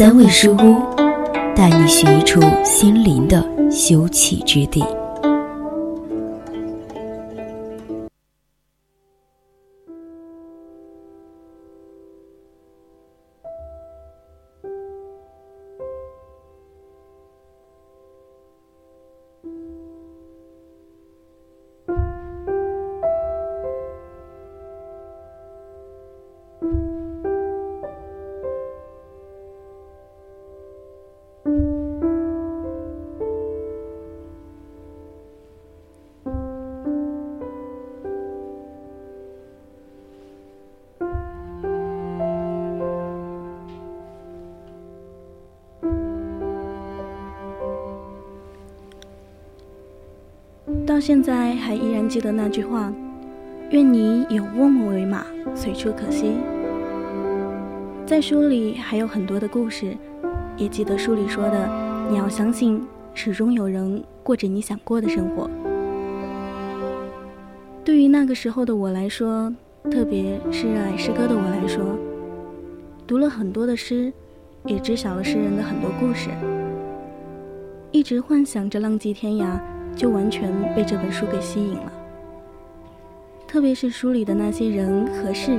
三味书屋，带你寻一处心灵的休憩之地。到现在还依然记得那句话：“愿你有卧木为马，随处可栖。”在书里还有很多的故事，也记得书里说的：“你要相信，始终有人过着你想过的生活。”对于那个时候的我来说，特别是热爱诗歌的我来说，读了很多的诗，也知晓了诗人的很多故事，一直幻想着浪迹天涯。就完全被这本书给吸引了，特别是书里的那些人和事，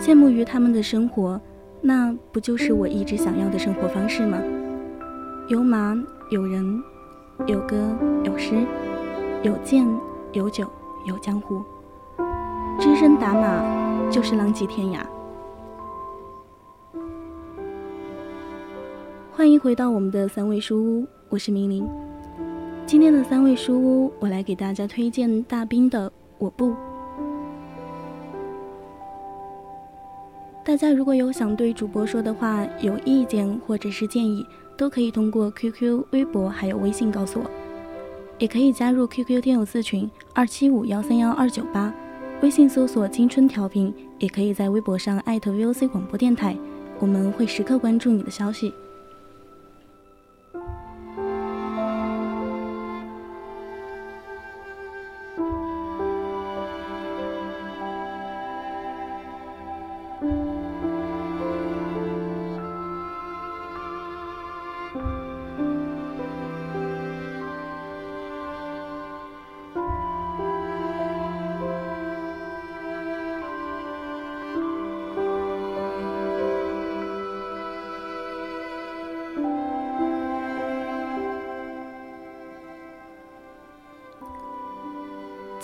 羡慕于他们的生活，那不就是我一直想要的生活方式吗？有马有人，有歌有诗，有剑有酒有江湖，只身打马就是浪迹天涯。欢迎回到我们的三味书屋，我是明玲。今天的三味书屋，我来给大家推荐大兵的《我不》。大家如果有想对主播说的话、有意见或者是建议，都可以通过 QQ、微博还有微信告诉我，也可以加入 QQ 听友四群二七五幺三幺二九八，微信搜索“青春调频”，也可以在微博上艾特 VOC 广播电台，我们会时刻关注你的消息。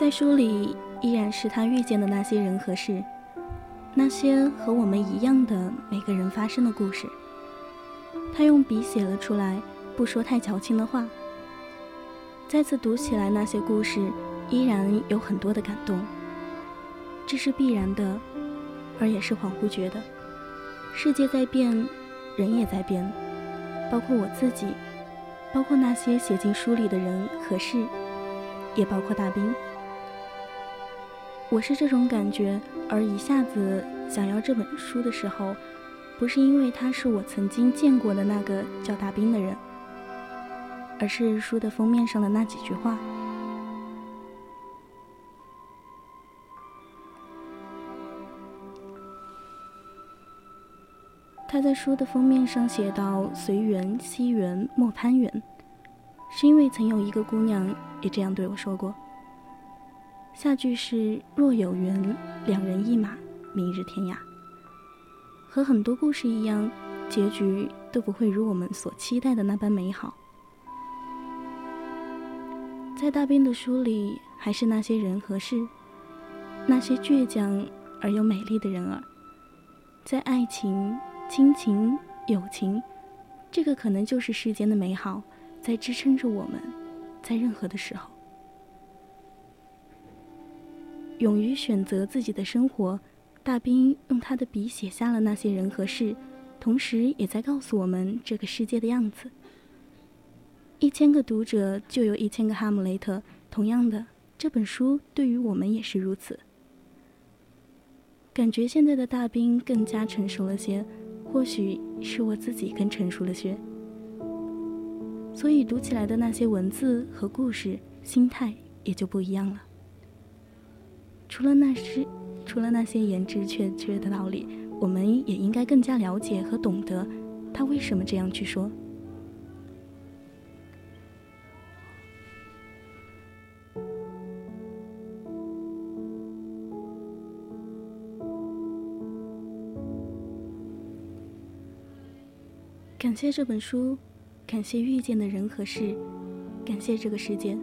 在书里依然是他遇见的那些人和事，那些和我们一样的每个人发生的故事。他用笔写了出来，不说太矫情的话。再次读起来，那些故事依然有很多的感动。这是必然的，而也是恍惚觉得，世界在变，人也在变，包括我自己，包括那些写进书里的人和事，也包括大兵。我是这种感觉，而一下子想要这本书的时候，不是因为他是我曾经见过的那个叫大兵的人，而是书的封面上的那几句话。他在书的封面上写道：“随缘惜缘莫攀缘”，是因为曾有一个姑娘也这样对我说过。下句是若有缘，两人一马，明日天涯。和很多故事一样，结局都不会如我们所期待的那般美好。在大兵的书里，还是那些人和事，那些倔强而又美丽的人儿，在爱情、亲情、友情，这个可能就是世间的美好，在支撑着我们，在任何的时候。勇于选择自己的生活，大兵用他的笔写下了那些人和事，同时也在告诉我们这个世界的样子。一千个读者就有一千个哈姆雷特，同样的，这本书对于我们也是如此。感觉现在的大兵更加成熟了些，或许是我自己更成熟了些，所以读起来的那些文字和故事，心态也就不一样了。除了那些，除了那些言之确切的道理，我们也应该更加了解和懂得他为什么这样去说。感谢这本书，感谢遇见的人和事，感谢这个世界。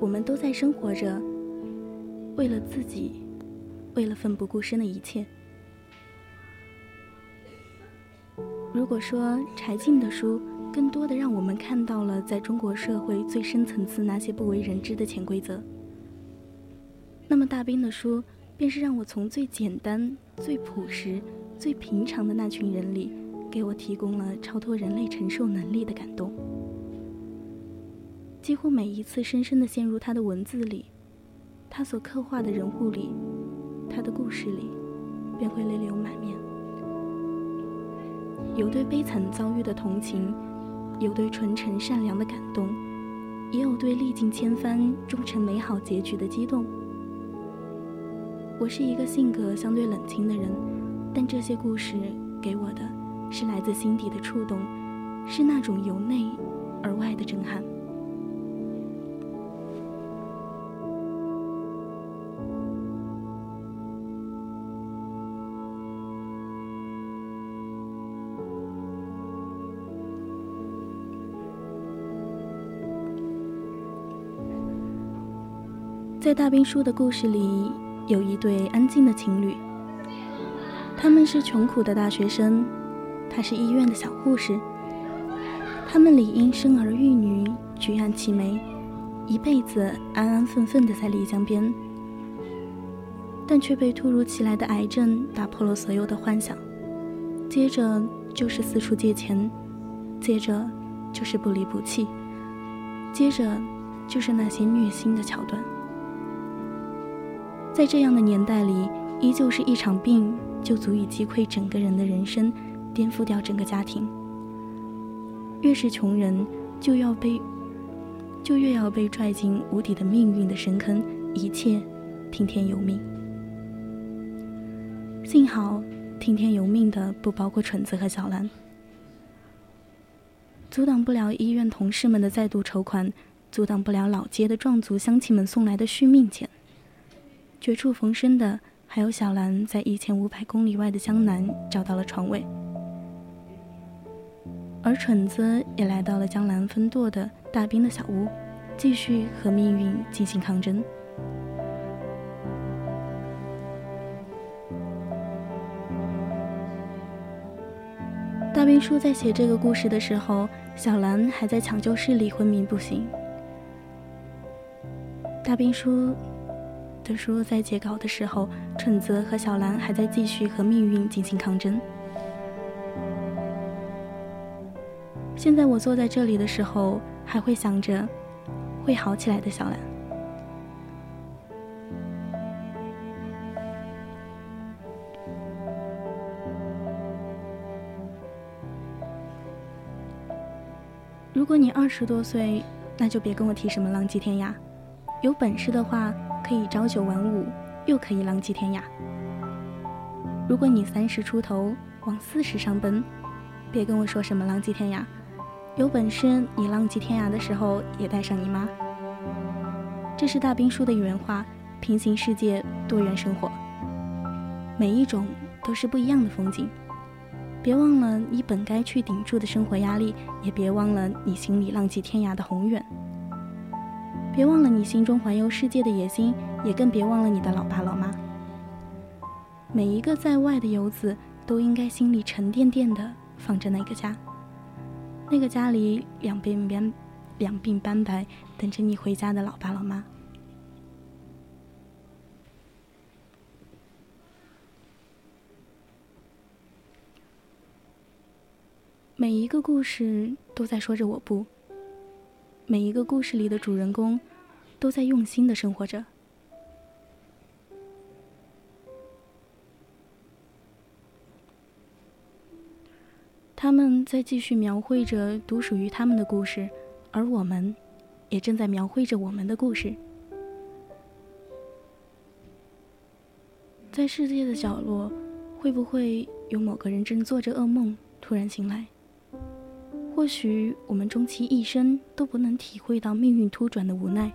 我们都在生活着，为了自己，为了奋不顾身的一切。如果说柴静的书更多的让我们看到了在中国社会最深层次那些不为人知的潜规则，那么大兵的书便是让我从最简单、最朴实、最平常的那群人里。给我提供了超脱人类承受能力的感动。几乎每一次深深的陷入他的文字里，他所刻画的人物里，他的故事里，便会泪流满面。有对悲惨遭遇的同情，有对纯诚善良的感动，也有对历尽千帆终成美好结局的激动。我是一个性格相对冷清的人，但这些故事给我的。是来自心底的触动，是那种由内而外的震撼。在大兵叔的故事里，有一对安静的情侣，他们是穷苦的大学生。他是医院的小护士，他们理应生儿育女，举案齐眉，一辈子安安分分的在丽江边，但却被突如其来的癌症打破了所有的幻想。接着就是四处借钱，接着就是不离不弃，接着就是那些虐心的桥段。在这样的年代里，依旧是一场病就足以击溃整个人的人生。颠覆掉整个家庭。越是穷人，就要被，就越要被拽进无底的命运的深坑，一切听天由命。幸好听天由命的不包括蠢子和小兰，阻挡不了医院同事们的再度筹款，阻挡不了老街的壮族乡亲们送来的续命钱。绝处逢生的还有小兰在一千五百公里外的江南找到了床位。而蠢子也来到了江南分舵的大兵的小屋，继续和命运进行抗争。大兵叔在写这个故事的时候，小兰还在抢救室里昏迷不醒。大兵叔的书在截稿的时候，蠢子和小兰还在继续和命运进行抗争。现在我坐在这里的时候，还会想着会好起来的小兰。如果你二十多岁，那就别跟我提什么浪迹天涯。有本事的话，可以朝九晚五，又可以浪迹天涯。如果你三十出头，往四十上奔，别跟我说什么浪迹天涯。有本事，你浪迹天涯的时候也带上你妈。这是大兵叔的原话。平行世界，多元生活，每一种都是不一样的风景。别忘了你本该去顶住的生活压力，也别忘了你心里浪迹天涯的宏远。别忘了你心中环游世界的野心，也更别忘了你的老爸老妈。每一个在外的游子，都应该心里沉甸甸的放着那个家。那个家里两鬓斑两鬓斑白，等着你回家的老爸老妈。每一个故事都在说着我不，每一个故事里的主人公都在用心的生活着。他们在继续描绘着独属于他们的故事，而我们，也正在描绘着我们的故事。在世界的角落，会不会有某个人正做着噩梦，突然醒来？或许我们终其一生都不能体会到命运突转的无奈，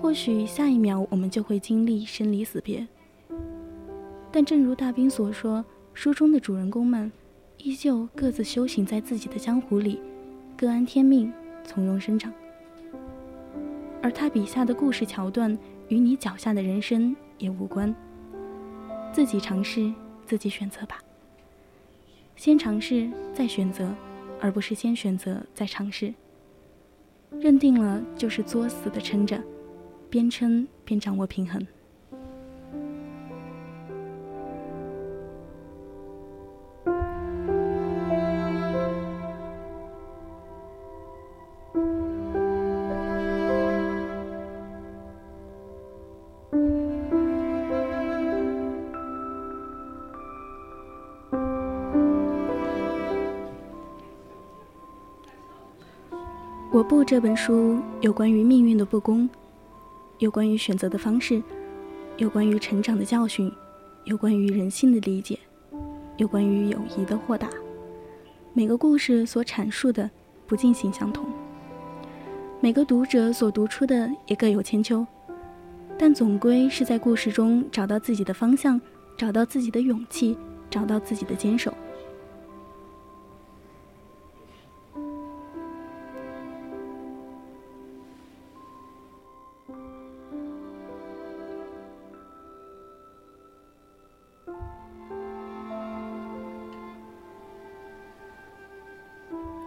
或许下一秒我们就会经历生离死别。但正如大兵所说，书中的主人公们依旧各自修行在自己的江湖里，各安天命，从容生长。而他笔下的故事桥段与你脚下的人生也无关，自己尝试，自己选择吧。先尝试，再选择。而不是先选择再尝试，认定了就是作死的撑着，边撑边掌握平衡。我不这本书有关于命运的不公，有关于选择的方式，有关于成长的教训，有关于人性的理解，有关于友谊的豁达。每个故事所阐述的不尽行相同，每个读者所读出的也各有千秋，但总归是在故事中找到自己的方向，找到自己的勇气，找到自己的坚守。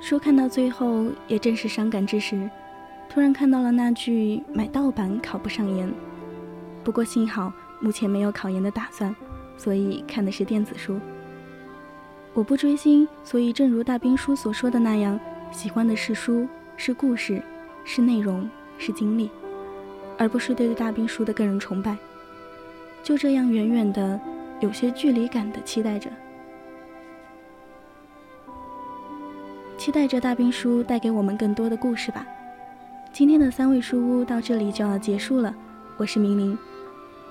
书看到最后，也正是伤感之时，突然看到了那句“买盗版考不上研”。不过幸好目前没有考研的打算，所以看的是电子书。我不追星，所以正如大兵叔所说的那样，喜欢的是书，是故事，是内容，是经历，而不是对大兵叔的个人崇拜。就这样远远的，有些距离感的期待着。期待着大兵叔带给我们更多的故事吧。今天的三味书屋到这里就要结束了，我是明玲，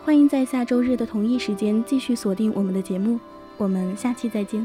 欢迎在下周日的同一时间继续锁定我们的节目，我们下期再见。